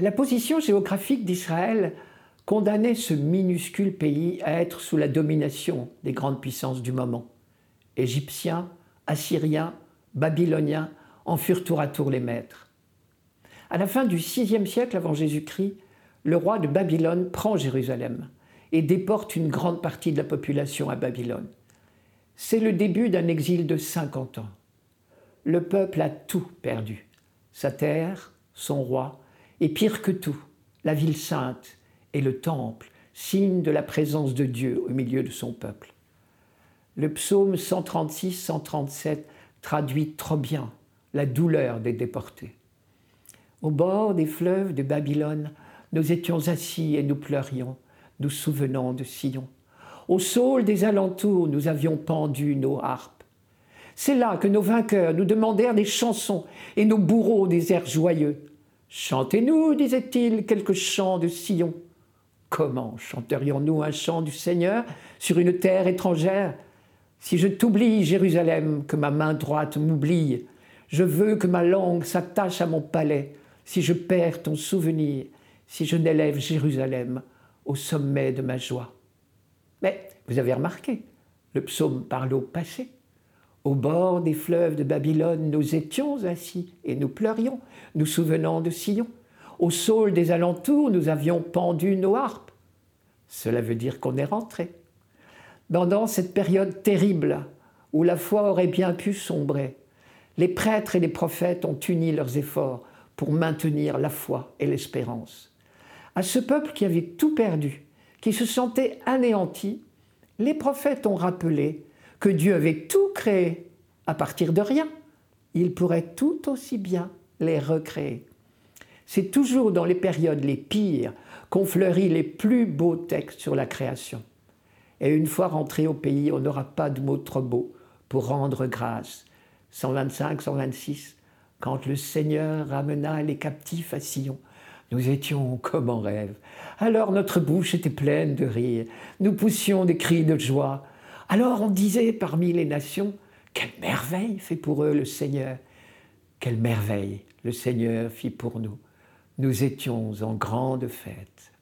La position géographique d'Israël condamnait ce minuscule pays à être sous la domination des grandes puissances du moment. Égyptiens, Assyriens, Babyloniens en furent tour à tour les maîtres. À la fin du VIe siècle avant Jésus-Christ, le roi de Babylone prend Jérusalem et déporte une grande partie de la population à Babylone. C'est le début d'un exil de 50 ans. Le peuple a tout perdu. Sa terre, son roi, et pire que tout, la ville sainte et le temple, signe de la présence de Dieu au milieu de son peuple. Le psaume 136-137 traduit trop bien la douleur des déportés. Au bord des fleuves de Babylone, nous étions assis et nous pleurions, nous souvenant de Sion. Au saule des alentours, nous avions pendu nos harpes. C'est là que nos vainqueurs nous demandèrent des chansons et nos bourreaux des airs joyeux. Chantez-nous, disait-il, quelques chants de Sion. Comment chanterions-nous un chant du Seigneur sur une terre étrangère? Si je t'oublie, Jérusalem, que ma main droite m'oublie, je veux que ma langue s'attache à mon palais, si je perds ton souvenir, si je n'élève Jérusalem au sommet de ma joie. Mais vous avez remarqué, le psaume parle au passé. Au bord des fleuves de Babylone, nous étions assis et nous pleurions, nous souvenant de Sion. Au saule des alentours, nous avions pendu nos harpes. Cela veut dire qu'on est rentré. Pendant cette période terrible où la foi aurait bien pu sombrer, les prêtres et les prophètes ont uni leurs efforts pour maintenir la foi et l'espérance. À ce peuple qui avait tout perdu, qui se sentait anéanti, les prophètes ont rappelé que Dieu avait tout créé à partir de rien. Il pourrait tout aussi bien les recréer. C'est toujours dans les périodes les pires qu'on fleurit les plus beaux textes sur la création. Et une fois rentré au pays, on n'aura pas de mots trop beaux pour rendre grâce. 125, 126, quand le Seigneur ramena les captifs à Sion, nous étions comme en rêve. Alors notre bouche était pleine de rire, nous poussions des cris de joie. Alors on disait parmi les nations, quelle merveille fait pour eux le Seigneur, quelle merveille le Seigneur fit pour nous nous étions en grande fête.